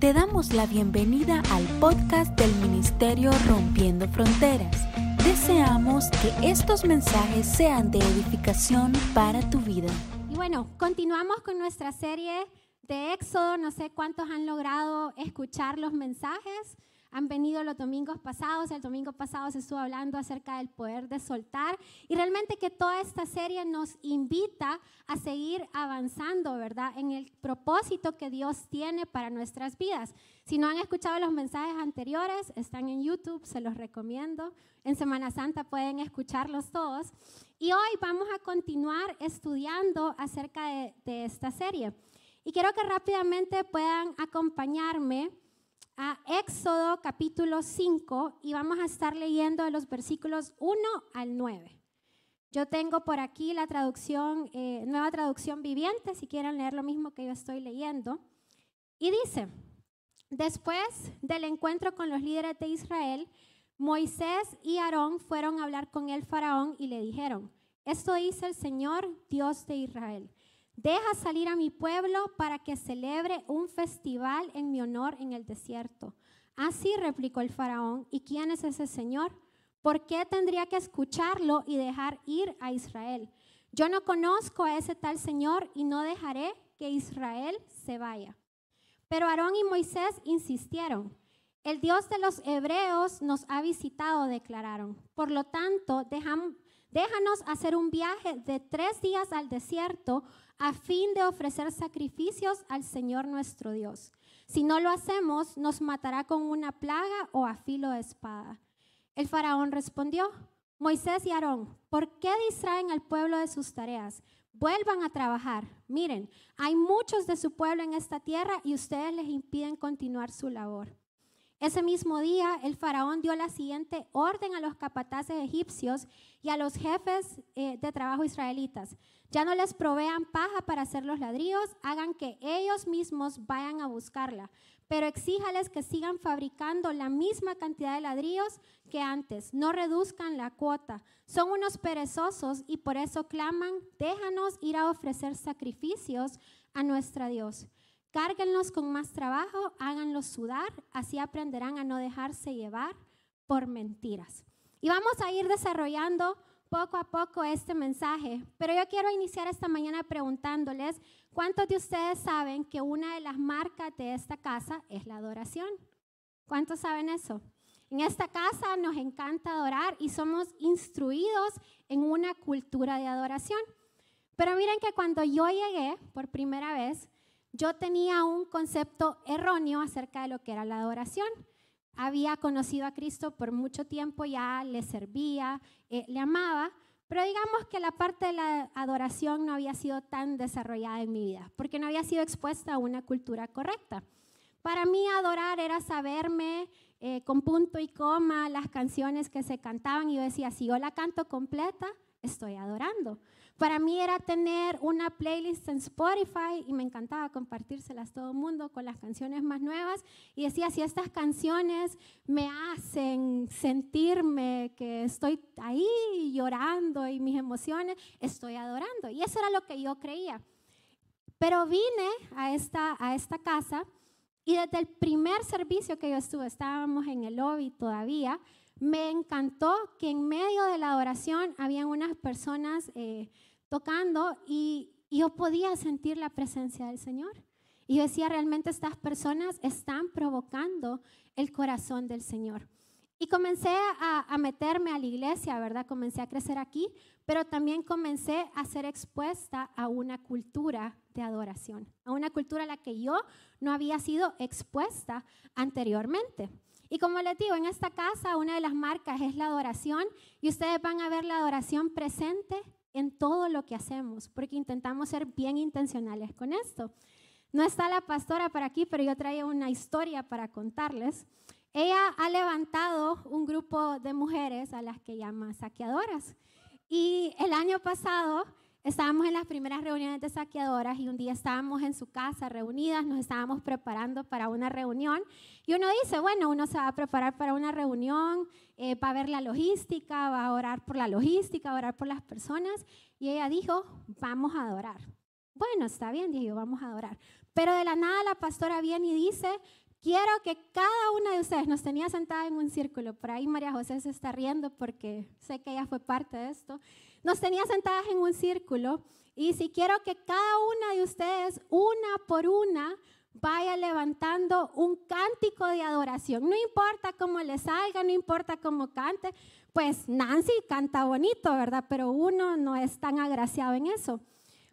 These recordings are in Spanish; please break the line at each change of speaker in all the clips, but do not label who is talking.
Te damos la bienvenida al podcast del Ministerio Rompiendo Fronteras. Deseamos que estos mensajes sean de edificación para tu vida.
Y bueno, continuamos con nuestra serie de Éxodo. No sé cuántos han logrado escuchar los mensajes han venido los domingos pasados. El domingo pasado se estuvo hablando acerca del poder de soltar y realmente que toda esta serie nos invita a seguir avanzando, ¿verdad? En el propósito que Dios tiene para nuestras vidas. Si no han escuchado los mensajes anteriores, están en YouTube, se los recomiendo. En Semana Santa pueden escucharlos todos. Y hoy vamos a continuar estudiando acerca de, de esta serie. Y quiero que rápidamente puedan acompañarme a Éxodo capítulo 5 y vamos a estar leyendo los versículos 1 al 9. Yo tengo por aquí la traducción, eh, nueva traducción viviente, si quieren leer lo mismo que yo estoy leyendo. Y dice, después del encuentro con los líderes de Israel, Moisés y Aarón fueron a hablar con el faraón y le dijeron, esto dice el Señor, Dios de Israel. Deja salir a mi pueblo para que celebre un festival en mi honor en el desierto. Así replicó el faraón, ¿y quién es ese Señor? ¿Por qué tendría que escucharlo y dejar ir a Israel? Yo no conozco a ese tal Señor y no dejaré que Israel se vaya. Pero Aarón y Moisés insistieron. El Dios de los hebreos nos ha visitado, declararon. Por lo tanto, déjanos hacer un viaje de tres días al desierto a fin de ofrecer sacrificios al Señor nuestro Dios. Si no lo hacemos, nos matará con una plaga o a filo de espada. El faraón respondió, Moisés y Aarón, ¿por qué distraen al pueblo de sus tareas? Vuelvan a trabajar. Miren, hay muchos de su pueblo en esta tierra y ustedes les impiden continuar su labor. Ese mismo día, el faraón dio la siguiente orden a los capataces egipcios y a los jefes eh, de trabajo israelitas. Ya no les provean paja para hacer los ladrillos, hagan que ellos mismos vayan a buscarla, pero exíjales que sigan fabricando la misma cantidad de ladrillos que antes, no reduzcan la cuota. Son unos perezosos y por eso claman, déjanos ir a ofrecer sacrificios a nuestra Dios. Cárguenlos con más trabajo, háganlos sudar, así aprenderán a no dejarse llevar por mentiras. Y vamos a ir desarrollando poco a poco este mensaje, pero yo quiero iniciar esta mañana preguntándoles, ¿cuántos de ustedes saben que una de las marcas de esta casa es la adoración? ¿Cuántos saben eso? En esta casa nos encanta adorar y somos instruidos en una cultura de adoración. Pero miren que cuando yo llegué por primera vez, yo tenía un concepto erróneo acerca de lo que era la adoración. Había conocido a Cristo por mucho tiempo, ya le servía, eh, le amaba, pero digamos que la parte de la adoración no había sido tan desarrollada en mi vida, porque no había sido expuesta a una cultura correcta. Para mí adorar era saberme eh, con punto y coma las canciones que se cantaban y yo decía, si yo la canto completa, estoy adorando. Para mí era tener una playlist en Spotify y me encantaba compartírselas todo el mundo con las canciones más nuevas. Y decía, si estas canciones me hacen sentirme que estoy ahí llorando y mis emociones, estoy adorando. Y eso era lo que yo creía. Pero vine a esta, a esta casa y desde el primer servicio que yo estuve, estábamos en el lobby todavía, me encantó que en medio de la adoración habían unas personas... Eh, tocando y, yo podía sentir la presencia del Señor. Y yo decía, realmente estas personas están provocando el corazón del Señor. Y comencé a, a, meterme a la iglesia, ¿verdad? Comencé a crecer aquí, pero también comencé a ser expuesta a una cultura de adoración, a una cultura a la que yo no había sido expuesta anteriormente. Y como les digo, en esta casa una de las marcas es la adoración y ustedes van a ver la adoración presente en todo lo que hacemos, porque intentamos ser bien intencionales con esto. No está la pastora por aquí, pero yo traía una historia para contarles. Ella ha levantado un grupo de mujeres a las que llama saqueadoras. Y el año pasado estábamos en las primeras reuniones de saqueadoras y un día estábamos en su casa reunidas, nos estábamos preparando para una reunión y uno dice, bueno, uno se va a preparar para una reunión, eh, va a ver la logística, va a orar por la logística, a orar por las personas y ella dijo, vamos a adorar. Bueno, está bien, dijo, vamos a adorar. Pero de la nada la pastora viene y dice, quiero que cada una de ustedes nos tenía sentada en un círculo. Por ahí María José se está riendo porque sé que ella fue parte de esto. Nos tenía sentadas en un círculo y si quiero que cada una de ustedes, una por una, vaya levantando un cántico de adoración. No importa cómo le salga, no importa cómo cante. Pues Nancy canta bonito, ¿verdad? Pero uno no es tan agraciado en eso.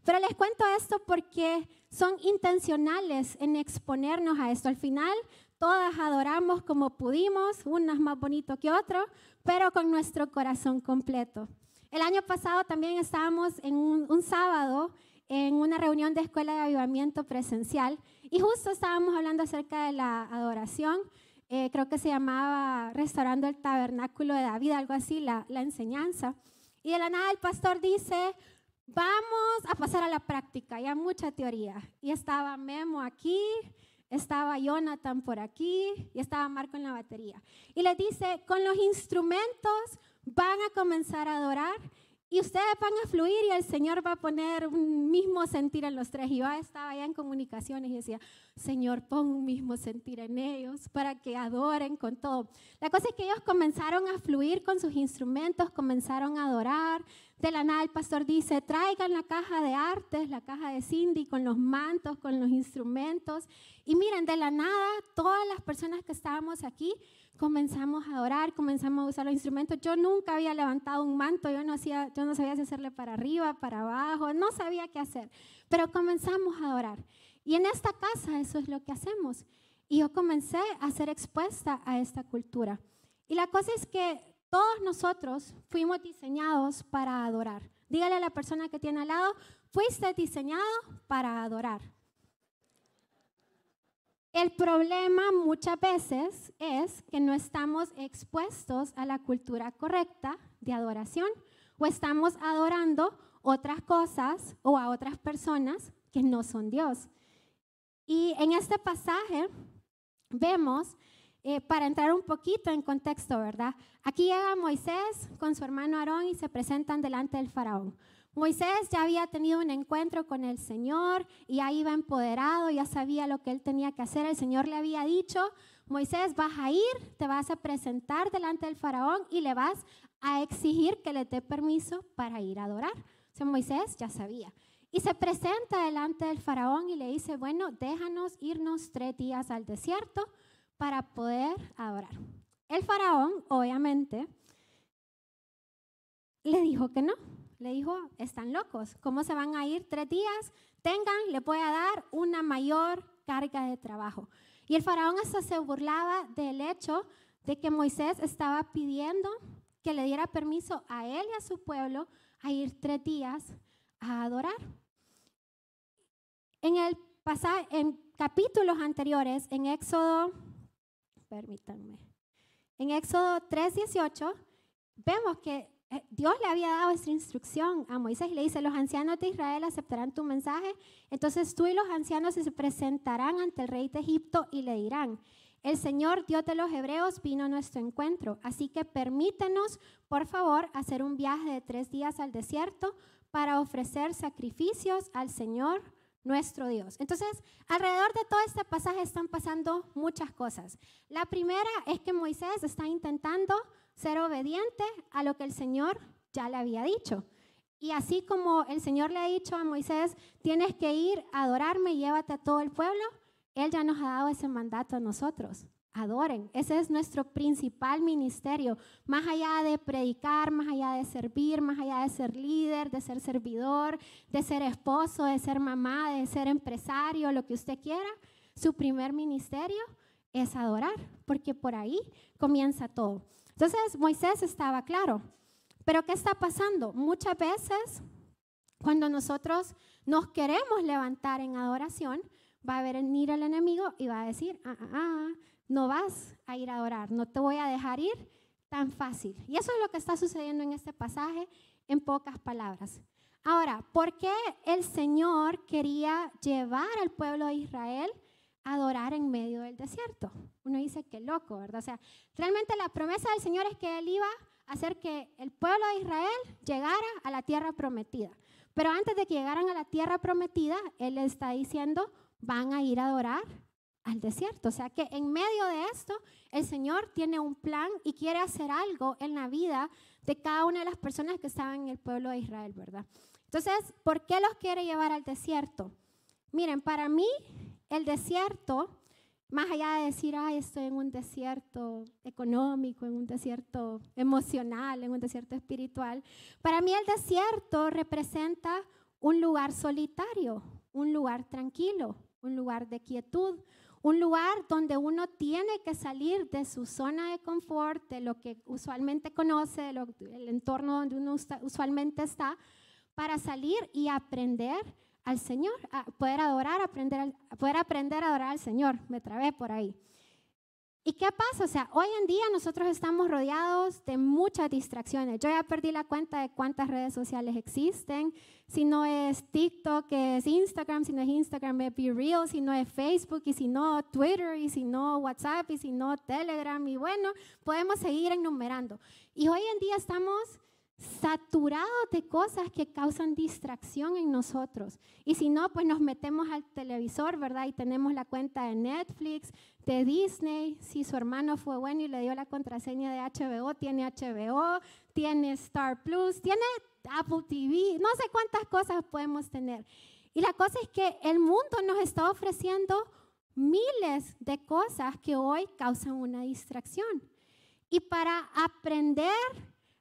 Pero les cuento esto porque son intencionales en exponernos a esto. Al final, todas adoramos como pudimos, unas más bonito que otro, pero con nuestro corazón completo. El año pasado también estábamos en un, sábado en una reunión de escuela de avivamiento presencial y justo estábamos hablando acerca de la adoración. Eh, creo que se llamaba Restaurando el Tabernáculo de David, algo así, la, la enseñanza. Y de la nada el pastor dice, vamos a pasar a la práctica, ya mucha teoría. Y estaba Memo aquí, estaba Jonathan por aquí y estaba Marco en la batería. Y le dice, con los instrumentos van a comenzar a adorar y ustedes van a fluir y el Señor va a poner un mismo sentir en los tres. Y yo estaba allá en comunicaciones y decía, Señor, pon un mismo sentir en ellos para que adoren con todo. La cosa es que ellos comenzaron a fluir con sus instrumentos, comenzaron a adorar. De la nada el pastor dice, traigan la caja de artes, la caja de Cindy, con los mantos, con los instrumentos. Y miren, de la nada, todas las personas que estábamos aquí comenzamos a adorar, comenzamos a usar los instrumentos. Yo nunca había levantado un manto, yo no, hacía, yo no sabía si hacerle para arriba, para abajo, no sabía qué hacer, pero comenzamos a adorar. Y en esta casa eso es lo que hacemos. Y yo comencé a ser expuesta a esta cultura. Y la cosa es que todos nosotros fuimos diseñados para adorar. Dígale a la persona que tiene al lado, fuiste diseñado para adorar. El problema muchas veces es que no estamos expuestos a la cultura correcta de adoración o estamos adorando otras cosas o a otras personas que no son Dios. Y en este pasaje vemos, eh, para entrar un poquito en contexto, ¿verdad? Aquí llega Moisés con su hermano Aarón y se presentan delante del faraón. Moisés ya había tenido un encuentro con el Señor y ya iba empoderado, ya sabía lo que él tenía que hacer. El Señor le había dicho, Moisés, vas a ir, te vas a presentar delante del faraón y le vas a exigir que le dé permiso para ir a adorar. O sea, Moisés ya sabía. Y se presenta delante del faraón y le dice, bueno, déjanos irnos tres días al desierto para poder adorar. El faraón, obviamente, le dijo que no le dijo, están locos, ¿cómo se van a ir tres días? Tengan, le voy a dar una mayor carga de trabajo. Y el faraón hasta se burlaba del hecho de que Moisés estaba pidiendo que le diera permiso a él y a su pueblo a ir tres días a adorar. En el pasaje, en capítulos anteriores, en Éxodo, permítanme, en Éxodo 3:18, vemos que Dios le había dado esta instrucción a Moisés y le dice, los ancianos de Israel aceptarán tu mensaje, entonces tú y los ancianos se presentarán ante el rey de Egipto y le dirán, el Señor Dios de los Hebreos vino a nuestro encuentro, así que permítenos, por favor, hacer un viaje de tres días al desierto para ofrecer sacrificios al Señor nuestro Dios. Entonces, alrededor de todo este pasaje están pasando muchas cosas. La primera es que Moisés está intentando ser obediente a lo que el Señor ya le había dicho. Y así como el Señor le ha dicho a Moisés, tienes que ir a adorarme y llévate a todo el pueblo, Él ya nos ha dado ese mandato a nosotros. Adoren. Ese es nuestro principal ministerio. Más allá de predicar, más allá de servir, más allá de ser líder, de ser servidor, de ser esposo, de ser mamá, de ser empresario, lo que usted quiera, su primer ministerio es adorar, porque por ahí comienza todo. Entonces Moisés estaba claro. Pero ¿qué está pasando? Muchas veces cuando nosotros nos queremos levantar en adoración, va a venir el enemigo y va a decir, ah, ah, ah, no vas a ir a adorar, no te voy a dejar ir tan fácil. Y eso es lo que está sucediendo en este pasaje en pocas palabras. Ahora, ¿por qué el Señor quería llevar al pueblo de Israel adorar en medio del desierto. Uno dice que loco, ¿verdad? O sea, realmente la promesa del Señor es que Él iba a hacer que el pueblo de Israel llegara a la tierra prometida. Pero antes de que llegaran a la tierra prometida, Él está diciendo, van a ir a adorar al desierto. O sea que en medio de esto, el Señor tiene un plan y quiere hacer algo en la vida de cada una de las personas que estaban en el pueblo de Israel, ¿verdad? Entonces, ¿por qué los quiere llevar al desierto? Miren, para mí el desierto, más allá de decir, ay, estoy en un desierto económico, en un desierto emocional, en un desierto espiritual, para mí el desierto representa un lugar solitario, un lugar tranquilo, un lugar de quietud, un lugar donde uno tiene que salir de su zona de confort, de lo que usualmente conoce, el entorno donde uno usualmente está, para salir y aprender al Señor, a poder adorar, aprender, poder aprender a adorar al Señor. Me trabé por ahí. ¿Y qué pasa? O sea, hoy en día nosotros estamos rodeados de muchas distracciones. Yo ya perdí la cuenta de cuántas redes sociales existen. Si no es TikTok, es Instagram. Si no es Instagram, es Be Real. Si no es Facebook, y si no Twitter, y si no WhatsApp, y si no Telegram. Y bueno, podemos seguir enumerando. Y hoy en día estamos saturados de cosas que causan distracción en nosotros. Y si no, pues nos metemos al televisor, ¿verdad? Y tenemos la cuenta de Netflix, de Disney. Si su hermano fue bueno y le dio la contraseña de HBO, tiene HBO, tiene Star Plus, tiene Apple TV, no sé cuántas cosas podemos tener. Y la cosa es que el mundo nos está ofreciendo miles de cosas que hoy causan una distracción. Y para aprender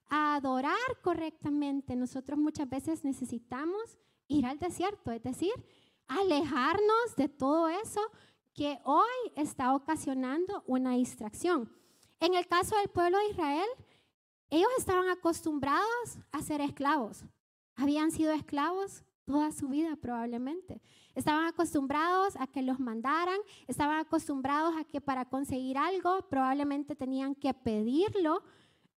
a adorar correctamente, nosotros muchas veces necesitamos ir al desierto, es decir, alejarnos de todo eso que hoy está ocasionando una distracción. En el caso del pueblo de Israel, ellos estaban acostumbrados a ser esclavos. Habían sido esclavos toda su vida probablemente. Estaban acostumbrados a que los mandaran, estaban acostumbrados a que para conseguir algo probablemente tenían que pedirlo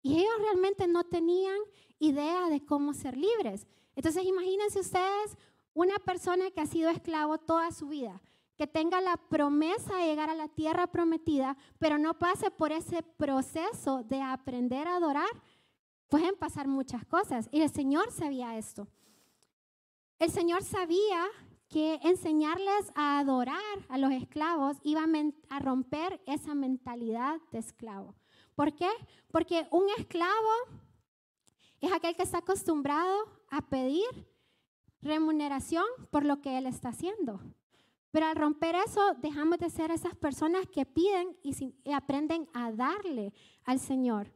y ellos realmente no tenían idea de cómo ser libres. Entonces imagínense ustedes una persona que ha sido esclavo toda su vida, que tenga la promesa de llegar a la tierra prometida, pero no pase por ese proceso de aprender a adorar, pueden pasar muchas cosas. Y el Señor sabía esto. El Señor sabía que enseñarles a adorar a los esclavos iba a romper esa mentalidad de esclavo. ¿Por qué? Porque un esclavo es aquel que está acostumbrado a pedir remuneración por lo que él está haciendo. Pero al romper eso, dejamos de ser esas personas que piden y, aprenden a darle al Señor.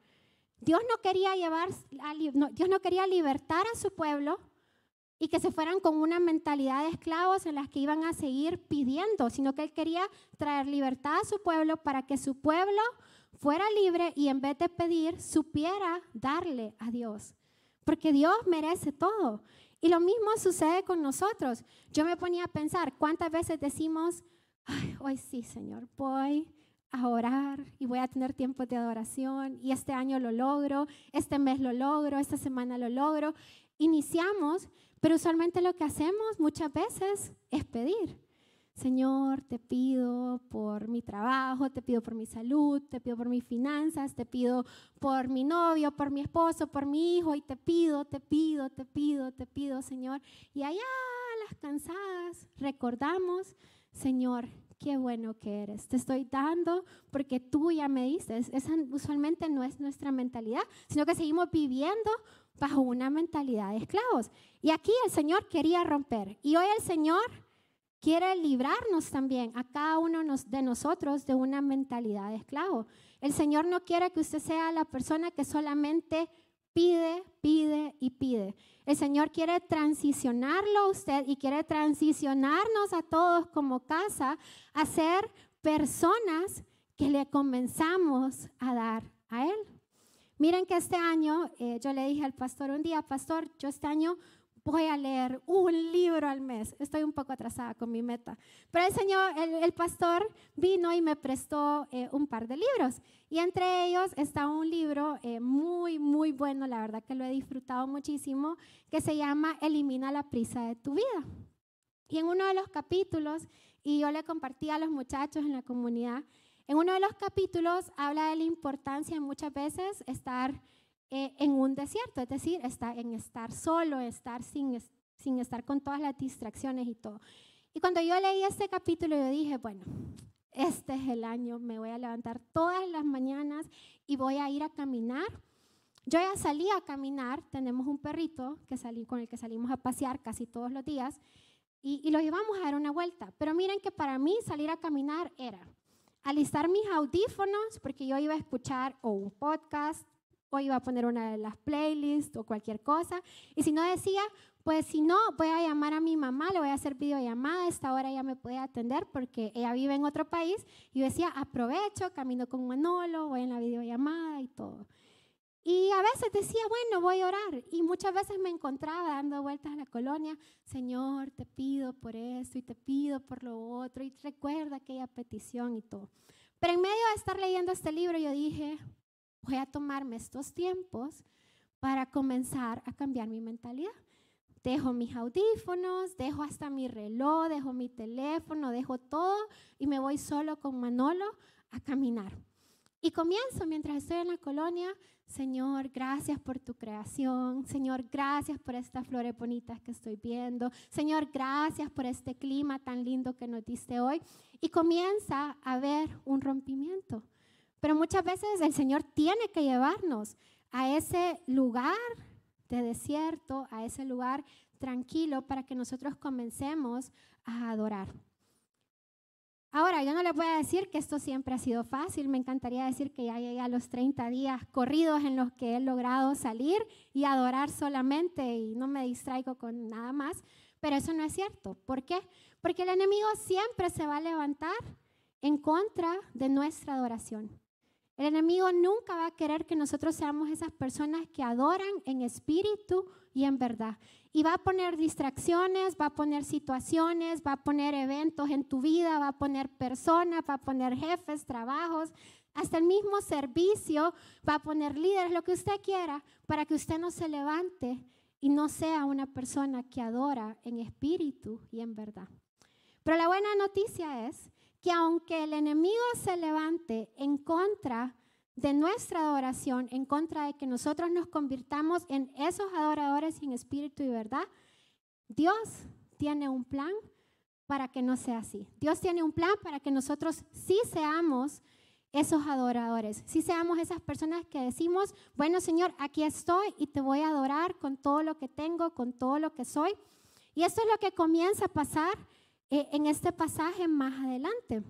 Dios no quería llevar, Dios no quería libertar a su pueblo y que se fueran con una mentalidad de esclavos en las que iban a seguir pidiendo, sino que Él quería traer libertad a su pueblo para que su pueblo fuera libre y en vez de pedir, supiera darle a Dios. Porque Dios merece todo. Y lo mismo sucede con nosotros. Yo me ponía a pensar cuántas veces decimos, Ay, hoy sí, Señor, voy a orar y voy a tener tiempo de adoración y este año lo logro, este mes lo logro, esta semana lo logro. Iniciamos, pero usualmente lo que hacemos muchas veces es pedir. Señor, te pido por mi trabajo, te pido por mi salud, te pido por mis finanzas, te pido por mi novio, por mi esposo, por mi hijo, y te pido, te pido, te pido, te pido, Señor. Y allá las cansadas recordamos, Señor, qué bueno que eres. Te estoy dando porque tú ya me dices. Esa usualmente no es nuestra mentalidad, sino que seguimos viviendo bajo una mentalidad de esclavos. Y aquí el Señor quería romper. Y hoy el Señor quiere librarnos también a cada uno de nosotros de una mentalidad de esclavo. El Señor no quiere que usted sea la persona que solamente pide, pide y pide. El Señor quiere transicionarlo a usted y quiere transicionarnos a todos como casa a ser personas que le comenzamos a dar a Él. Miren que este año, eh, yo le dije al pastor un día, pastor, yo este año voy a leer un libro al mes. Estoy un poco atrasada con mi meta. Pero el Señor, el, pastor vino y me prestó eh, un par de libros. Y entre ellos está un libro eh, muy, muy bueno, la verdad que lo he disfrutado muchísimo, que se llama Elimina la prisa de tu vida. Y en uno de los capítulos, y yo le compartí a los muchachos en la comunidad, en uno de los capítulos habla de la importancia muchas veces estar eh, en un desierto, es decir, está en estar solo, estar sin, sin estar con todas las distracciones y todo. Y cuando yo leí este capítulo, yo dije, bueno, este es el año, me voy a levantar todas las mañanas y voy a ir a caminar. Yo ya salí a caminar, tenemos un perrito que salí, con el que salimos a pasear casi todos los días y, y lo llevamos a dar una vuelta. Pero miren que para mí salir a caminar era alistar mis audífonos, porque yo iba a escuchar o un podcast, o iba a poner una de las playlists o cualquier cosa. Y si no decía, pues si no, voy a llamar a mi mamá, le voy a hacer videollamada, a esta hora ella me puede atender porque ella vive en otro país. Y yo decía, aprovecho, camino con Manolo, voy en la videollamada y todo. Y a veces decía, bueno, voy a orar. Y muchas veces me encontraba dando vueltas a la colonia, Señor, te pido por esto y te pido por lo otro. Y recuerda aquella petición y todo. Pero en medio de estar leyendo este libro, yo dije, voy a tomarme estos tiempos para comenzar a cambiar mi mentalidad. Dejo mis audífonos, dejo hasta mi reloj, dejo mi teléfono, dejo todo y me voy solo con Manolo a caminar. Y comienzo mientras estoy en la colonia, Señor, gracias por tu creación. Señor, gracias por estas flores bonitas que estoy viendo. Señor, gracias por este clima tan lindo que nos diste hoy. Y comienza a haber un rompimiento. Pero muchas veces el Señor tiene que llevarnos a ese lugar de desierto, a ese lugar tranquilo para que nosotros comencemos a adorar. Ahora, yo no le voy a decir que esto siempre ha sido fácil, me encantaría decir que ya llegué a los 30 días corridos en los que he logrado salir y adorar solamente y no me distraigo con nada más, pero eso no es cierto. ¿Por qué? Porque el enemigo siempre se va a levantar en contra de nuestra adoración. El enemigo nunca va a querer que nosotros seamos esas personas que adoran en espíritu y en verdad. Y va a poner distracciones, va a poner situaciones, va a poner eventos en tu vida, va a poner personas, va a poner jefes, trabajos, hasta el mismo servicio, va a poner líderes, lo que usted quiera, para que usted no se levante y no sea una persona que adora en espíritu y en verdad. Pero la buena noticia es que aunque el enemigo se levante en contra de nuestra adoración, en contra de que nosotros nos convirtamos en esos adoradores en espíritu y verdad, Dios tiene un plan para que no sea así. Dios tiene un plan para que nosotros sí seamos esos adoradores, sí seamos esas personas que decimos, bueno Señor, aquí estoy y te voy a adorar con todo lo que tengo, con todo lo que soy. Y esto es lo que comienza a pasar en este pasaje más adelante.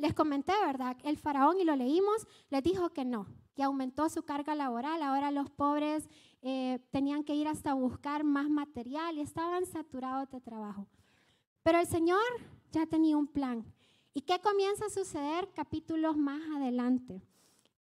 Les comenté, ¿verdad? El faraón, y lo leímos, les dijo que no, que aumentó su carga laboral. Ahora los pobres eh, tenían que ir hasta buscar más material y estaban saturados de trabajo. Pero el Señor ya tenía un plan. ¿Y qué comienza a suceder capítulos más adelante?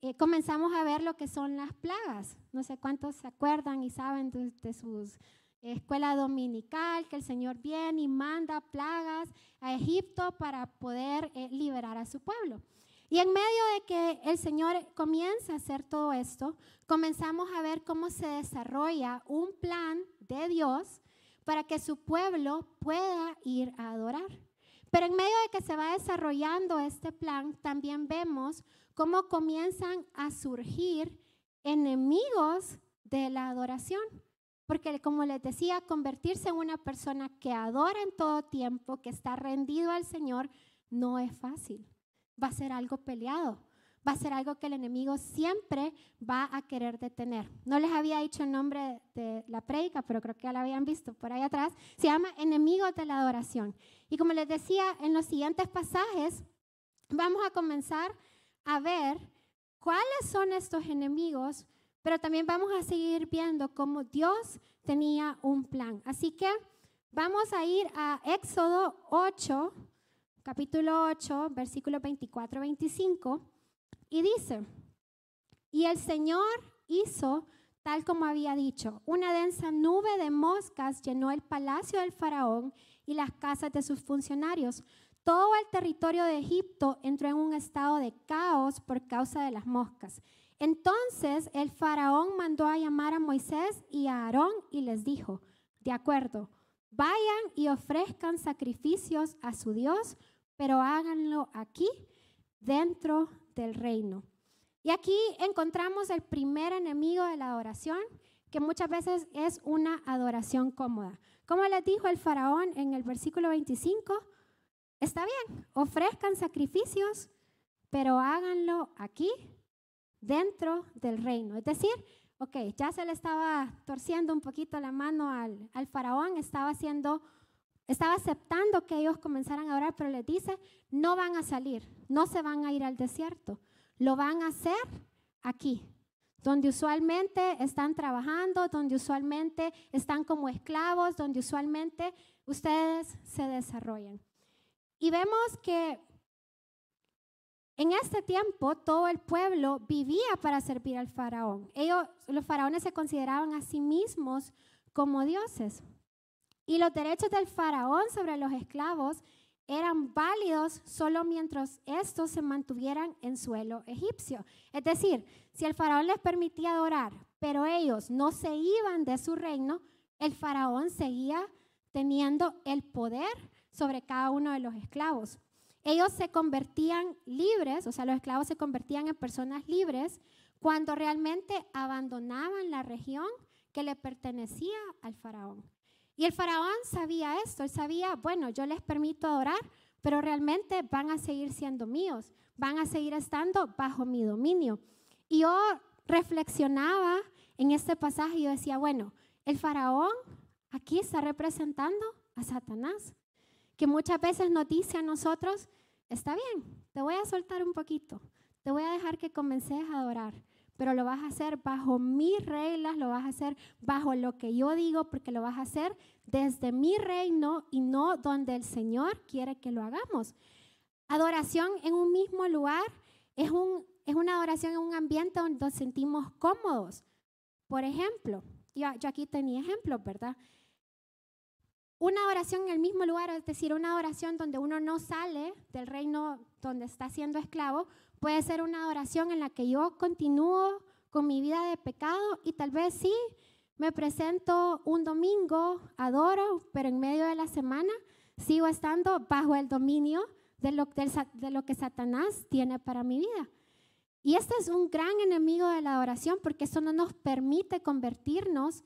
Eh, comenzamos a ver lo que son las plagas. No sé cuántos se acuerdan y saben de sus escuela dominical, que el Señor viene y manda plagas a Egipto para poder eh, liberar a su pueblo. Y en medio de que el Señor comienza a hacer todo esto, comenzamos a ver cómo se desarrolla un plan de Dios para que su pueblo pueda ir a adorar. Pero en medio de que se va desarrollando este plan, también vemos cómo comienzan a surgir enemigos de la adoración. Porque como les decía, convertirse en una persona que adora en todo tiempo, que está rendido al Señor, no es fácil. Va a ser algo peleado. Va a ser algo que el enemigo siempre va a querer detener. No les había dicho el nombre de la predica, pero creo que ya la habían visto por ahí atrás. Se llama Enemigos de la Adoración. Y como les decía, en los siguientes pasajes vamos a comenzar a ver cuáles son estos enemigos pero también vamos a seguir viendo cómo Dios tenía un plan. Así que vamos a ir a Éxodo 8, capítulo 8, versículo 24-25, y dice, y el Señor hizo tal como había dicho, una densa nube de moscas llenó el palacio del faraón y las casas de sus funcionarios. Todo el territorio de Egipto entró en un estado de caos por causa de las moscas. Entonces el faraón mandó a llamar a Moisés y a Aarón y les dijo, de acuerdo, vayan y ofrezcan sacrificios a su Dios, pero háganlo aquí, dentro del reino. Y aquí encontramos el primer enemigo de la adoración, que muchas veces es una adoración cómoda. Como les dijo el faraón en el versículo 25, está bien, ofrezcan sacrificios, pero háganlo aquí, dentro del reino. Es decir, ok, ya se le estaba torciendo un poquito la mano al, al faraón, estaba haciendo estaba aceptando que ellos comenzaran a orar, pero les dice, no van a salir, no se van a ir al desierto, lo van a hacer aquí, donde usualmente están trabajando, donde usualmente están como esclavos, donde usualmente ustedes se desarrollan. Y vemos que en este tiempo todo el pueblo vivía para servir al faraón. Ellos, los faraones se consideraban a sí mismos como dioses. Y los derechos del faraón sobre los esclavos eran válidos solo mientras estos se mantuvieran en suelo egipcio. Es decir, si el faraón les permitía adorar, pero ellos no se iban de su reino, el faraón seguía teniendo el poder sobre cada uno de los esclavos. Ellos se convertían libres, o sea, los esclavos se convertían en personas libres cuando realmente abandonaban la región que le pertenecía al faraón. Y el faraón sabía esto, él sabía, bueno, yo les permito adorar, pero realmente van a seguir siendo míos, van a seguir estando bajo mi dominio. Y yo reflexionaba en este pasaje y yo decía, bueno, el faraón aquí está representando a Satanás, que muchas veces nos dice a nosotros, está bien, te voy a soltar un poquito, te voy a dejar que comences a adorar, pero lo vas a hacer bajo mis reglas, lo vas a hacer bajo lo que yo digo, porque lo vas a hacer desde mi reino y no donde el Señor quiere que lo hagamos. Adoración en un mismo lugar es, un, es una adoración en un ambiente donde nos sentimos cómodos. Por ejemplo, yo, yo aquí tenía ejemplos, ¿verdad? Una oración en el mismo lugar, es decir, una oración donde uno no sale del reino donde está siendo esclavo, Puede ser una adoración en la que yo continúo con mi vida de pecado y tal vez sí, me presento un domingo, adoro, pero en medio de la semana sigo estando bajo el dominio de lo, de lo que Satanás tiene para mi vida. Y este es un gran enemigo de la adoración porque eso no nos permite convertirnos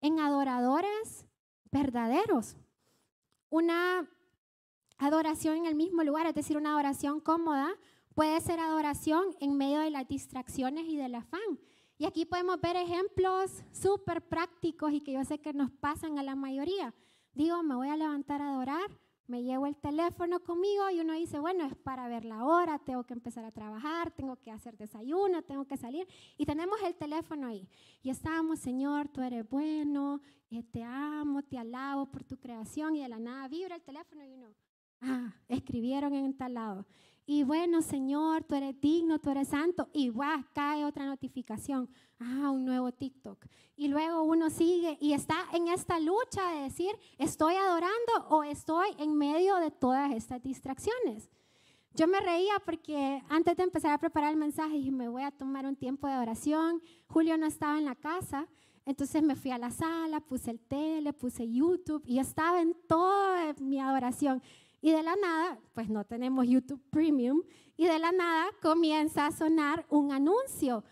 en adoradores verdaderos. Una adoración en el mismo lugar, es decir, una adoración cómoda, Puede ser adoración en medio de las distracciones y del afán. Y aquí podemos ver ejemplos súper prácticos y que yo sé que nos pasan a la mayoría. Digo, me voy a levantar a adorar, me llevo el teléfono conmigo y uno dice, bueno, es para ver la hora, tengo que empezar a trabajar, tengo que hacer desayuno, tengo que salir. Y tenemos el teléfono ahí. Y estamos, Señor, tú eres bueno, eh, te amo, te alabo por tu creación. Y de la nada vibra el teléfono y uno, ah, escribieron en tal lado. Y bueno, Señor, tú eres digno, tú eres santo. Y guau, cae otra notificación. Ah, un nuevo TikTok. Y luego uno sigue y está en esta lucha de decir, ¿estoy adorando o estoy en medio de todas estas distracciones? Yo me reía porque antes de empezar a preparar el mensaje dije, me voy a tomar un tiempo de oración. Julio no estaba en la casa, entonces me fui a la sala, puse el tele, puse YouTube y estaba en toda mi adoración. Y de la nada, pues no tenemos YouTube Premium, y de la nada comienza a sonar un anuncio.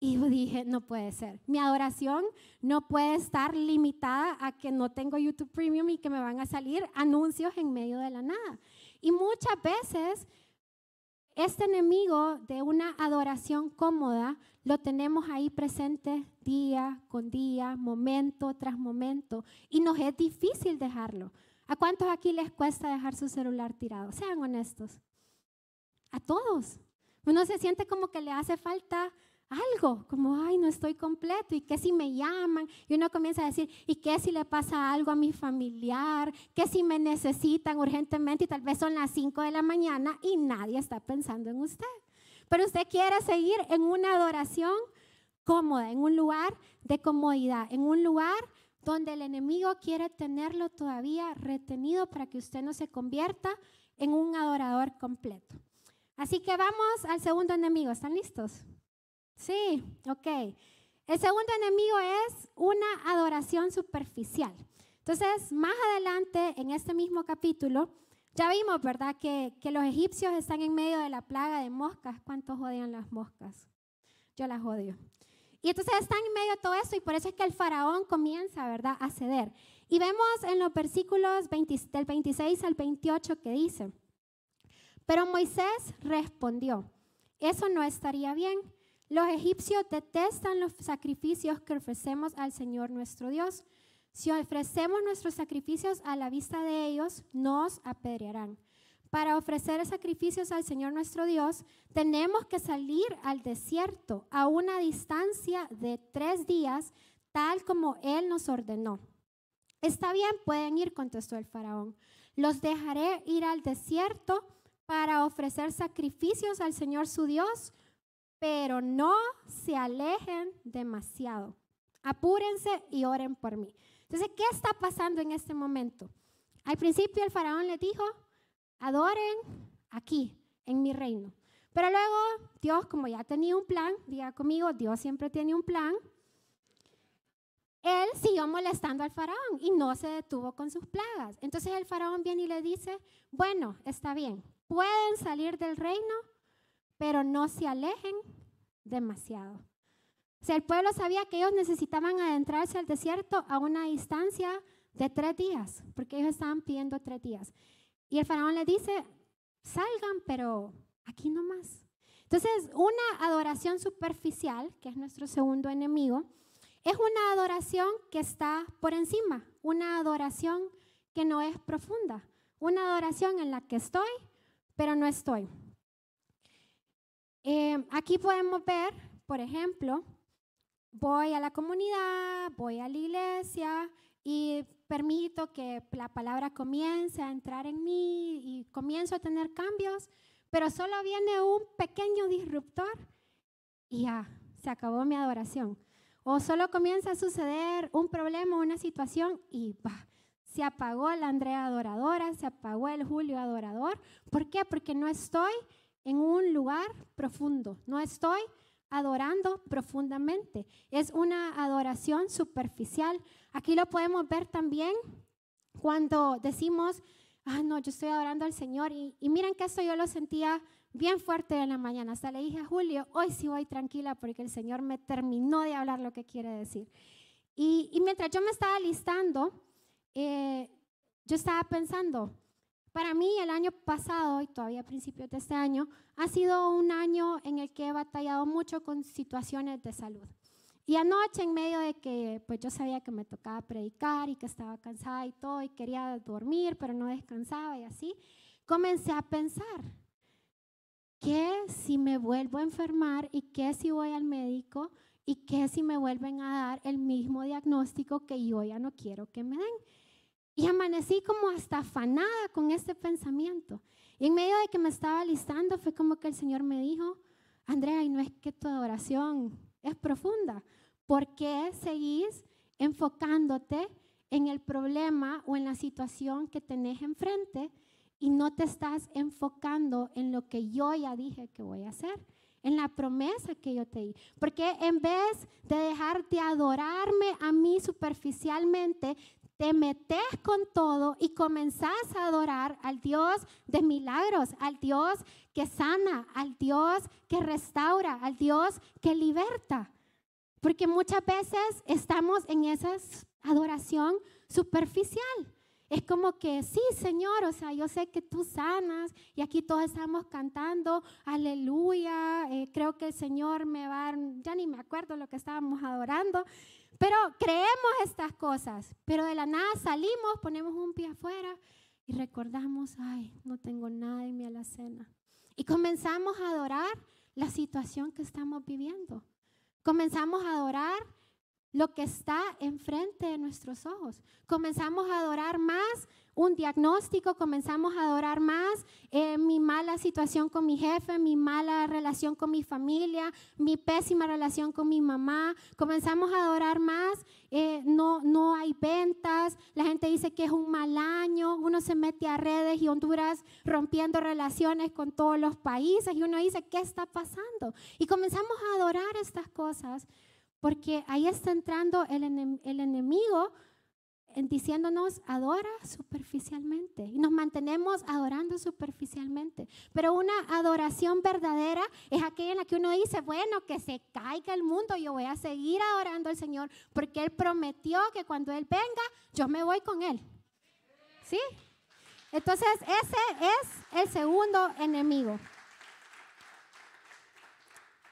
Y yo dije, no puede ser. Mi adoración no puede estar limitada a que no tengo YouTube Premium y que me van a salir anuncios en medio de la nada. Y muchas veces este enemigo de una adoración cómoda lo tenemos ahí presente día con día, momento tras momento, y nos es difícil dejarlo. ¿A cuántos aquí les cuesta dejar su celular tirado? Sean honestos. A todos. Uno se siente como que le hace falta algo, como, ay, no estoy completo, y qué si me llaman, y uno comienza a decir, ¿y qué si le pasa algo a mi familiar? ¿Qué si me necesitan urgentemente y tal vez son las 5 de la mañana y nadie está pensando en usted? Pero usted quiere seguir en una adoración cómoda, en un lugar de comodidad, en un lugar donde el enemigo quiere tenerlo todavía retenido para que usted no se convierta en un adorador completo. Así que vamos al segundo enemigo. ¿Están listos? Sí, ok. El segundo enemigo es una adoración superficial. Entonces, más adelante, en este mismo capítulo, ya vimos, ¿verdad?, que, que los egipcios están en medio de la plaga de moscas. ¿Cuántos odian las moscas? Yo las odio. Y entonces están en medio de todo eso y por eso es que el faraón comienza, ¿verdad?, a ceder. Y vemos en los versículos del 26 al 28 que dice, Pero Moisés respondió, eso no estaría bien. Los egipcios detestan los sacrificios que ofrecemos al Señor nuestro Dios. Si ofrecemos nuestros sacrificios a la vista de ellos, nos apedrearán. Para ofrecer sacrificios al Señor nuestro Dios, tenemos que salir al desierto a una distancia de tres días, tal como Él nos ordenó. Está bien, pueden ir, contestó el faraón. Los dejaré ir al desierto para ofrecer sacrificios al Señor su Dios, pero no se alejen demasiado. Apúrense y oren por mí. Entonces, ¿qué está pasando en este momento? Al principio el faraón le dijo, adoren aquí, en mi reino. Pero luego Dios, como ya tenía un plan, diga conmigo, Dios siempre tiene un plan, él siguió molestando al faraón y no se detuvo con sus plagas. Entonces el faraón viene y le dice, bueno, está bien, pueden salir del reino, pero no se alejen demasiado. O sea, el pueblo sabía que ellos necesitaban adentrarse al desierto a una distancia de tres días, porque ellos estaban pidiendo tres días. Y el faraón le dice, salgan, pero aquí no más. Entonces, una adoración superficial, que es nuestro segundo enemigo, es una adoración que está por encima, una adoración que no es profunda, una adoración en la que estoy, pero no estoy. Eh, aquí podemos ver, por ejemplo, voy a la comunidad, voy a la iglesia y permito que la palabra comience a entrar en mí y comienzo a tener cambios, pero solo viene un pequeño disruptor y ya, se acabó mi adoración. O solo comienza a suceder un problema, una situación y va, se apagó la Andrea adoradora, se apagó el Julio adorador. ¿Por qué? Porque no estoy en un lugar profundo, no estoy adorando profundamente. Es una adoración superficial. Aquí lo podemos ver también cuando decimos, ah, no, yo estoy adorando al Señor. Y, miren que esto yo lo sentía bien fuerte en la mañana. Hasta le dije a Julio, hoy sí voy tranquila porque el Señor me terminó de hablar lo que quiere decir. Y, mientras yo me estaba listando, eh, yo estaba pensando, para mí el año pasado y todavía a principios de este año ha sido un año en el que he batallado mucho con situaciones de salud. Y anoche en medio de que pues yo sabía que me tocaba predicar y que estaba cansada y todo y quería dormir pero no descansaba y así, comencé a pensar, ¿qué si me vuelvo a enfermar y qué si voy al médico y qué si me vuelven a dar el mismo diagnóstico que yo ya no quiero que me den? Y amanecí como hasta afanada con este pensamiento. Y en medio de que me estaba listando, fue como que el Señor me dijo, Andrea, y no es que tu adoración es profunda. ¿Por qué seguís enfocándote en el problema o en la situación que tenés enfrente y no te estás enfocando en lo que yo ya dije que voy a hacer? en la promesa que yo te di. Porque en vez de dejar de adorarme a mí superficialmente, te metes con todo y comenzás a adorar al Dios de milagros, al Dios que sana, al Dios que restaura, al Dios que liberta. Porque muchas veces estamos en esa adoración superficial. Es como que, sí, Señor, o sea, yo sé que tú sanas y aquí todos estamos cantando, aleluya, eh, creo que el Señor me va ya ni me acuerdo lo que estábamos adorando, pero creemos estas cosas, pero de la nada salimos, ponemos un pie afuera y recordamos, ay, no tengo nada en mi alacena. Y comenzamos a adorar la situación que estamos viviendo. Comenzamos a adorar lo que está enfrente de nuestros ojos. Comenzamos a adorar más un diagnóstico, comenzamos a adorar más eh, mi mala situación con mi jefe, mi mala relación con mi familia, mi pésima relación con mi mamá. Comenzamos a adorar más, eh, no, no hay ventas, la gente dice que es un mal año, uno se mete a redes y Honduras rompiendo relaciones con todos los países y uno dice, ¿qué está pasando? Y comenzamos a adorar estas cosas porque ahí está entrando el, el enemigo diciéndonos adora superficialmente y nos mantenemos adorando superficialmente. Pero una adoración verdadera es aquella en la que uno dice, bueno, que se caiga el mundo, yo voy a seguir adorando al Señor porque Él prometió que cuando Él venga, yo me voy con Él. ¿Sí? Entonces, ese es el segundo enemigo.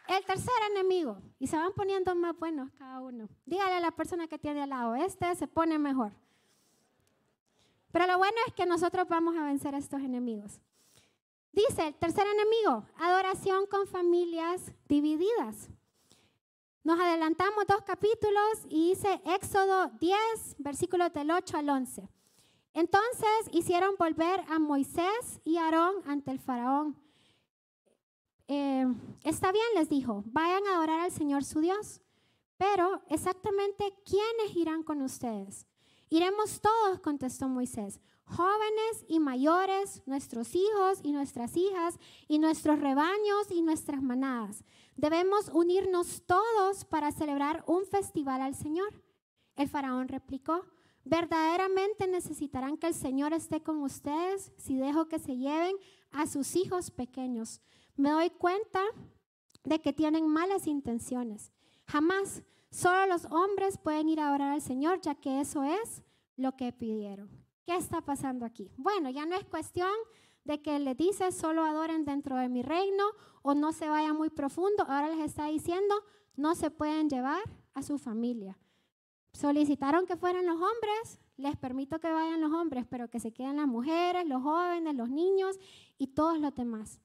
El tercer enemigo, y se van poniendo más buenos cada uno. Dígale a la persona que tiene al lado, este se pone mejor. Pero lo bueno es que nosotros vamos a vencer a estos enemigos. Dice el tercer enemigo, adoración con familias divididas. Nos adelantamos dos capítulos y dice Éxodo 10, versículos del 8 al 11. Entonces hicieron volver a Moisés y Aarón ante el faraón eh, está bien, les dijo, vayan a adorar al Señor su Dios, pero exactamente quiénes irán con ustedes. Iremos todos, contestó Moisés, jóvenes y mayores, nuestros hijos y nuestras hijas, y nuestros rebaños y nuestras manadas. Debemos unirnos todos para celebrar un festival al Señor. El faraón replicó, verdaderamente necesitarán que el Señor esté con ustedes si dejo que se lleven a sus hijos pequeños me doy cuenta de que tienen malas intenciones. Jamás, solo los hombres pueden ir a orar al Señor, ya que eso es lo que pidieron. ¿Qué está pasando aquí? Bueno, ya no es cuestión de que le dice solo adoren dentro de mi reino o no se vaya muy profundo. Ahora les está diciendo no se pueden llevar a su familia. Solicitaron que fueran los hombres, les permito que vayan los hombres, pero que se queden las mujeres, los jóvenes, los niños y todos los demás.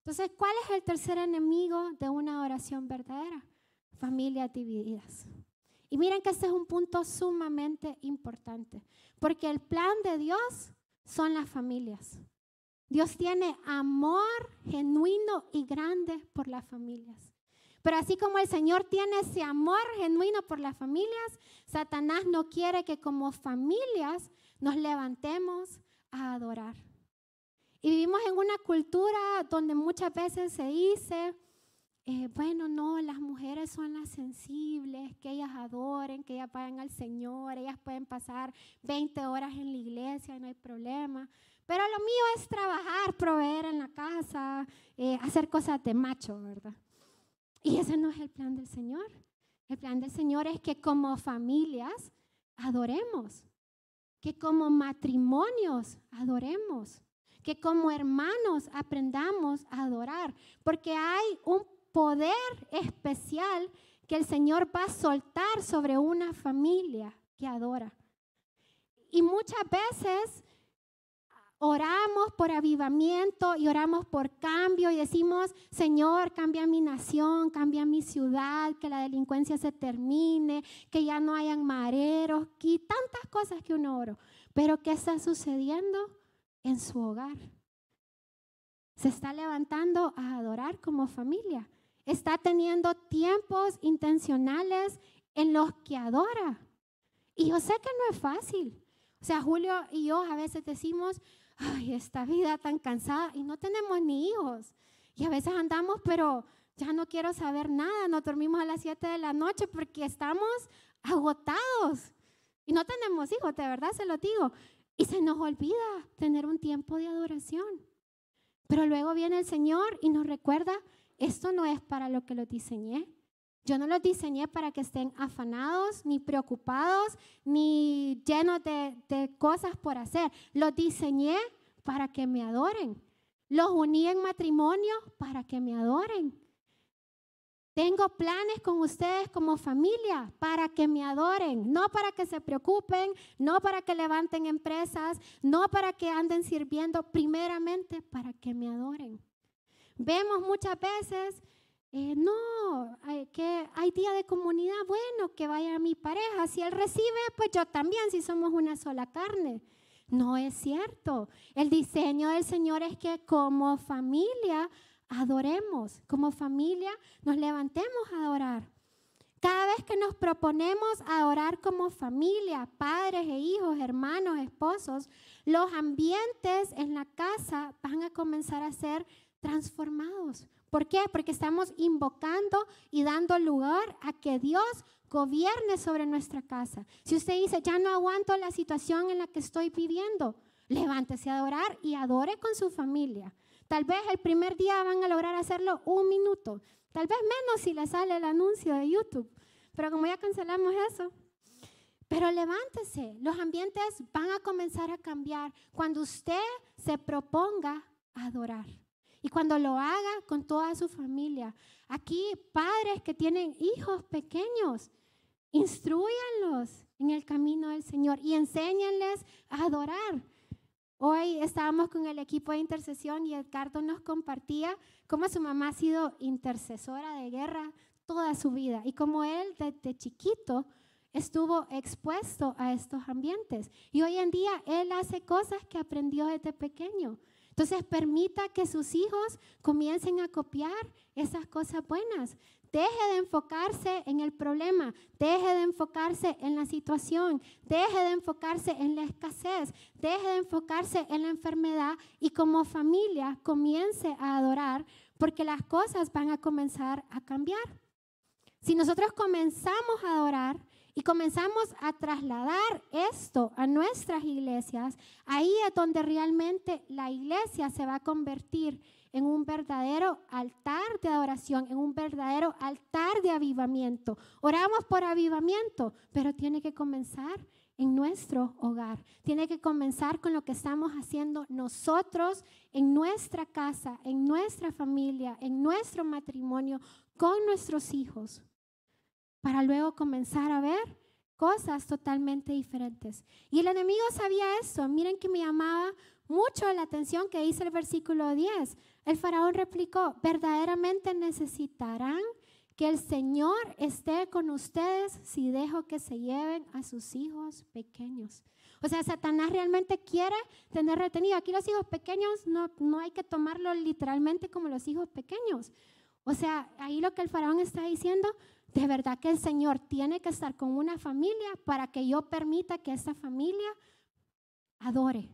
Entonces, ¿cuál es el tercer enemigo de una oración verdadera? Familias divididas. Y miren que este es un punto sumamente importante, porque el plan de Dios son las familias. Dios tiene amor genuino y grande por las familias. Pero así como el Señor tiene ese amor genuino por las familias, Satanás no quiere que como familias nos levantemos a adorar. Y vivimos en una cultura donde muchas veces se dice, eh, bueno, no, las mujeres son las sensibles, que ellas adoren, que ellas vayan al Señor, ellas pueden pasar 20 horas en la iglesia, no hay problema. Pero lo mío es trabajar, proveer en la casa, eh, hacer cosas de macho, ¿verdad? Y ese no es el plan del Señor. El plan del Señor es que como familias adoremos, que como matrimonios adoremos, que como hermanos aprendamos a adorar, porque hay un poder especial que el Señor va a soltar sobre una familia que adora. Y muchas veces oramos por avivamiento y oramos por cambio y decimos, Señor, cambia mi nación, cambia mi ciudad, que la delincuencia se termine, que ya no hayan mareros, y tantas cosas que uno oro. Pero ¿qué está sucediendo? En su hogar. Se está levantando a adorar como familia. Está teniendo tiempos intencionales en los que adora. Y yo sé que no es fácil. O sea, Julio y yo a veces decimos, ay, esta vida tan cansada y no tenemos ni hijos. Y a veces andamos, pero ya no quiero saber nada, no dormimos a las 7 de la noche porque estamos agotados. Y no tenemos hijos, de verdad se lo digo. Y se nos olvida tener un tiempo de adoración. Pero luego viene el Señor y nos recuerda, esto no es para lo que lo diseñé. Yo no lo diseñé para que estén afanados, ni preocupados, ni llenos de, cosas por hacer. Lo diseñé para que me adoren. Los uní en matrimonio para que me adoren. Tengo planes con ustedes como familia para que me adoren, no para que se preocupen, no para que levanten empresas, no para que anden sirviendo, primeramente para que me adoren. Vemos muchas veces, eh, no, que hay día de comunidad, bueno, que vaya mi pareja, si él recibe, pues yo también, si somos una sola carne. No es cierto. El diseño del Señor es que como familia adoremos, como familia nos levantemos a adorar. Cada vez que nos proponemos adorar como familia, padres e hijos, hermanos, esposos, los ambientes en la casa van a comenzar a ser transformados. ¿Por qué? Porque estamos invocando y dando lugar a que Dios gobierne sobre nuestra casa. Si usted dice, ya no aguanto la situación en la que estoy viviendo, levántese a adorar y adore con su familia. Tal vez el primer día van a lograr hacerlo un minuto, tal vez menos si les sale el anuncio de YouTube, pero como ya cancelamos eso. Pero levántese, los ambientes van a comenzar a cambiar cuando usted se proponga adorar. Y cuando lo haga con toda su familia. Aquí, padres que tienen hijos pequeños, instruyanlos en el camino del Señor y enséñenles a adorar. Hoy estábamos con el equipo de intercesión y Edgardo nos compartía cómo su mamá ha sido intercesora de guerra toda su vida y como él desde chiquito estuvo expuesto a estos ambientes. Y hoy en día él hace cosas que aprendió desde pequeño. Entonces permita que sus hijos comiencen a copiar esas cosas buenas. Deje de enfocarse en el problema, deje de enfocarse en la situación, deje de enfocarse en la escasez, deje de enfocarse en la enfermedad y como familia comience a adorar porque las cosas van a comenzar a cambiar. Si nosotros comenzamos a adorar, y comenzamos a trasladar esto a nuestras iglesias, ahí es donde realmente la iglesia se va a convertir en un verdadero altar de adoración, en un verdadero altar de avivamiento. Oramos por avivamiento, pero tiene que comenzar en nuestro hogar. Tiene que comenzar con lo que estamos haciendo nosotros en nuestra casa, en nuestra familia, en nuestro matrimonio, con nuestros hijos para luego comenzar a ver cosas totalmente diferentes. Y el enemigo sabía eso. Miren que me llamaba mucho la atención que dice el versículo 10. El faraón replicó, verdaderamente necesitarán que el Señor esté con ustedes si dejo que se lleven a sus hijos pequeños. O sea, Satanás realmente quiere tener retenido. Aquí los hijos pequeños no, no hay que tomarlo literalmente como los hijos pequeños. O sea, ahí lo que el faraón está diciendo, de verdad que el Señor tiene que estar con una familia para que yo permita que esa familia adore.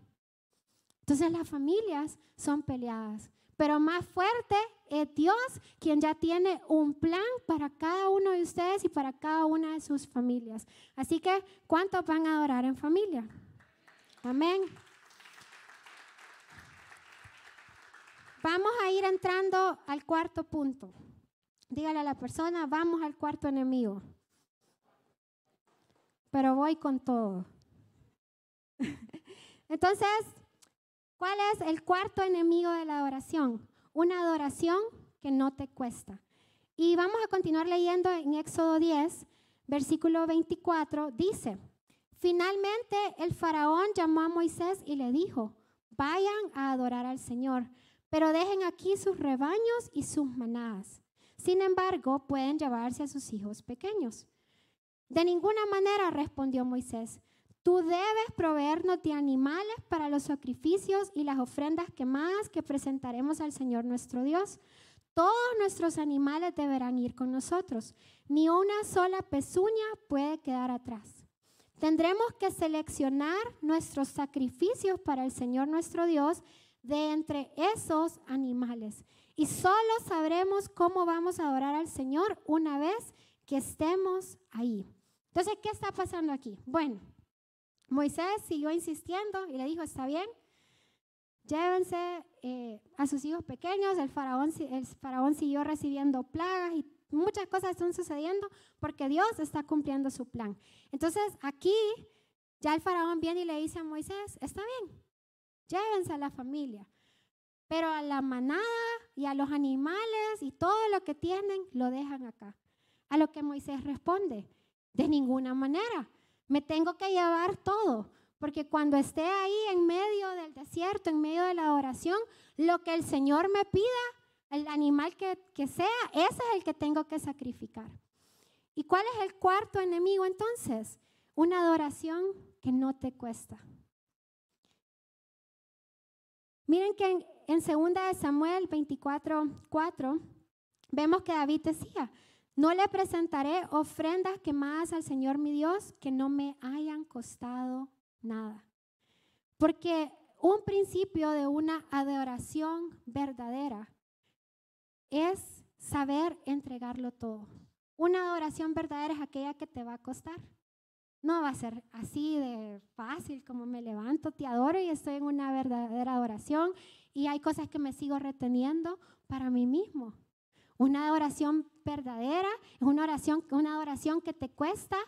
Entonces las familias son peleadas, pero más fuerte es Dios quien ya tiene un plan para cada uno de ustedes y para cada una de sus familias. Así que, ¿cuántos van a adorar en familia? Amén. Vamos a ir entrando al cuarto punto. Dígale a la persona, vamos al cuarto enemigo. Pero voy con todo. Entonces, ¿cuál es el cuarto enemigo de la adoración? Una adoración que no te cuesta. Y vamos a continuar leyendo en Éxodo 10, versículo 24, dice, finalmente el faraón llamó a Moisés y le dijo, vayan a adorar al Señor, pero dejen aquí sus rebaños y sus manadas. Sin embargo, pueden llevarse a sus hijos pequeños. De ninguna manera, respondió Moisés, tú debes proveernos de animales para los sacrificios y las ofrendas quemadas que presentaremos al Señor nuestro Dios. Todos nuestros animales deberán ir con nosotros. Ni una sola pezuña puede quedar atrás. Tendremos que seleccionar nuestros sacrificios para el Señor nuestro Dios de entre esos animales. Y solo sabremos cómo vamos a adorar al Señor una vez que estemos ahí. Entonces, ¿qué está pasando aquí? Bueno, Moisés siguió insistiendo y le dijo, está bien, llévense eh, a sus hijos pequeños, el faraón, el faraón siguió recibiendo plagas y muchas cosas están sucediendo porque Dios está cumpliendo su plan. Entonces, aquí ya el faraón viene y le dice a Moisés, está bien, llévense a la familia. Pero a la manada y a los animales y todo lo que tienen lo dejan acá. A lo que Moisés responde, de ninguna manera. Me tengo que llevar todo, porque cuando esté ahí en medio del desierto, en medio de la oración, lo que el Señor me pida, el animal que, sea, ese es el que tengo que sacrificar. ¿Y cuál es el cuarto enemigo entonces? Una adoración que no te cuesta. Miren que en, en 2 Samuel 24, 4, vemos que David decía, no le presentaré ofrendas quemadas al Señor mi Dios que no me hayan costado nada. Porque un principio de una adoración verdadera es saber entregarlo todo. Una adoración verdadera es aquella que te va a costar. No va a ser así de fácil como me levanto, te adoro y estoy en una verdadera adoración y hay cosas que me sigo reteniendo para mí mismo. Una adoración verdadera es una oración, una adoración que te cuesta,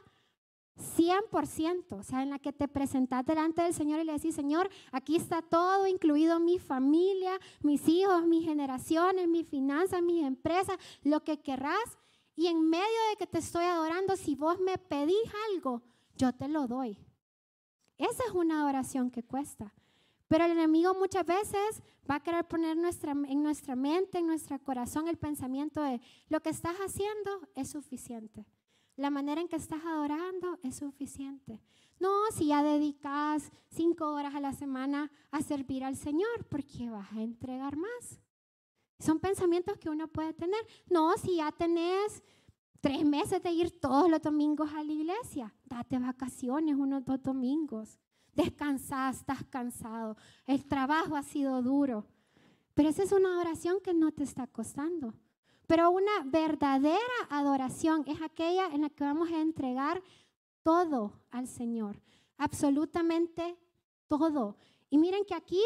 100%, o sea, en la que te presentas delante del Señor y le decís, Señor, aquí está todo, incluido mi familia, mis hijos, mis generaciones, mis finanzas, mis empresas, lo que querrás. Y en medio de que te estoy adorando, si vos me pedís algo, yo te lo doy. Esa es una adoración que cuesta. Pero el enemigo muchas veces va a querer poner en nuestra mente, en nuestro corazón, el pensamiento de lo que estás haciendo es suficiente. La manera en que estás adorando es suficiente. No, si ya dedicas cinco horas a la semana a servir al Señor, porque vas a entregar más. Son pensamientos que uno puede tener. No, si ya tenés tres meses de ir todos los domingos a la iglesia, date vacaciones unos dos domingos. Descansás, estás cansado. El trabajo ha sido duro. Pero esa es una oración que no te está costando. Pero una verdadera adoración es aquella en la que vamos a entregar todo al Señor. Absolutamente todo. Y miren que aquí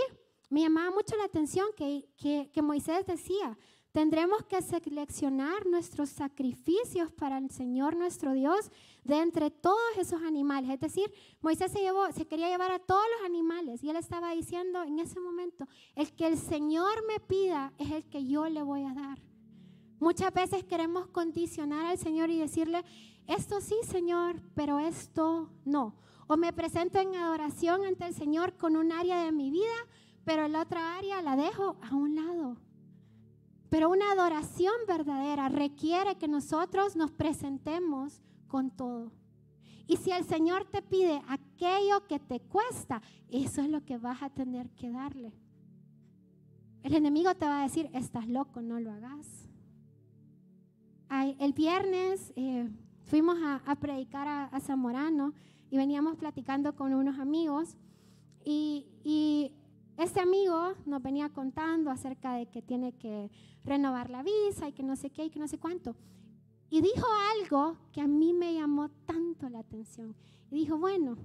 me llamaba mucho la atención que, que, Moisés decía, tendremos que seleccionar nuestros sacrificios para el Señor nuestro Dios de entre todos esos animales. Es decir, Moisés se, quería llevar a todos los animales y él estaba diciendo en ese momento, el que el Señor me pida es el que yo le voy a dar. Muchas veces queremos condicionar al Señor y decirle, esto sí, Señor, pero esto no. O me presento en adoración ante el Señor con un área de mi vida, pero la otra área la dejo a un lado. Pero una adoración verdadera requiere que nosotros nos presentemos con todo. Y si el Señor te pide aquello que te cuesta, eso es lo que vas a tener que darle. El enemigo te va a decir, estás loco, no lo hagas. el viernes eh, fuimos a, predicar a, Zamorano y veníamos platicando con unos amigos y, y este amigo nos venía contando acerca de que tiene que renovar la visa y que no sé qué y que no sé cuánto. Y dijo algo que a mí me llamó tanto la atención. Y dijo, bueno,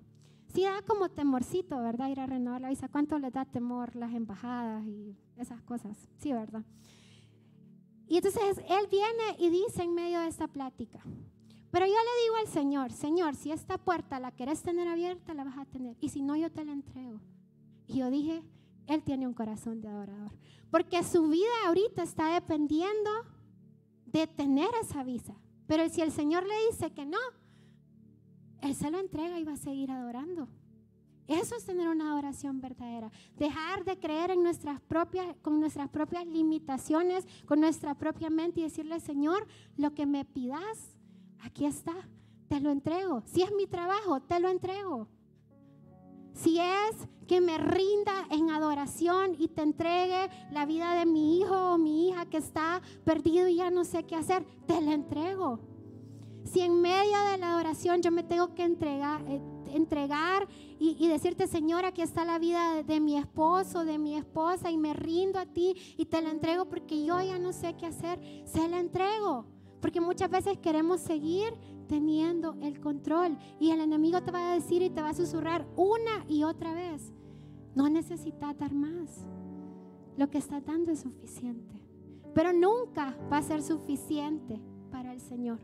sí da como temorcito, ¿verdad? Ir a renovar la visa. ¿Cuánto le da temor las embajadas y esas cosas? Sí, ¿verdad? Y entonces él viene y dice en medio de esta plática, pero yo le digo al Señor, Señor, si esta puerta la querés tener abierta, la vas a tener. Y si no, yo te la entrego. Y yo dije, él tiene un corazón de adorador. Porque su vida ahorita está dependiendo de tener esa visa. Pero si el Señor le dice que no, Él se lo entrega y va a seguir adorando. Eso es tener una adoración verdadera. Dejar de creer en nuestras propias, con nuestras propias limitaciones, con nuestra propia mente y decirle, Señor, lo que me pidas, aquí está, te lo entrego. Si es mi trabajo, te lo entrego. Si es que me rinda en adoración y te entregue la vida de mi hijo o mi hija que está perdido y ya no sé qué hacer, te la entrego. Si en medio de la adoración yo me tengo que entregar, eh, entregar y, decirte, Señor, aquí está la vida de, de, mi esposo, de mi esposa, y me rindo a ti y te la entrego porque yo ya no sé qué hacer, se la entrego. Porque muchas veces queremos seguir teniendo el control. Y el enemigo te va a decir y te va a susurrar una y otra vez. No necesitas dar más. Lo que está dando es suficiente. Pero nunca va a ser suficiente para el Señor.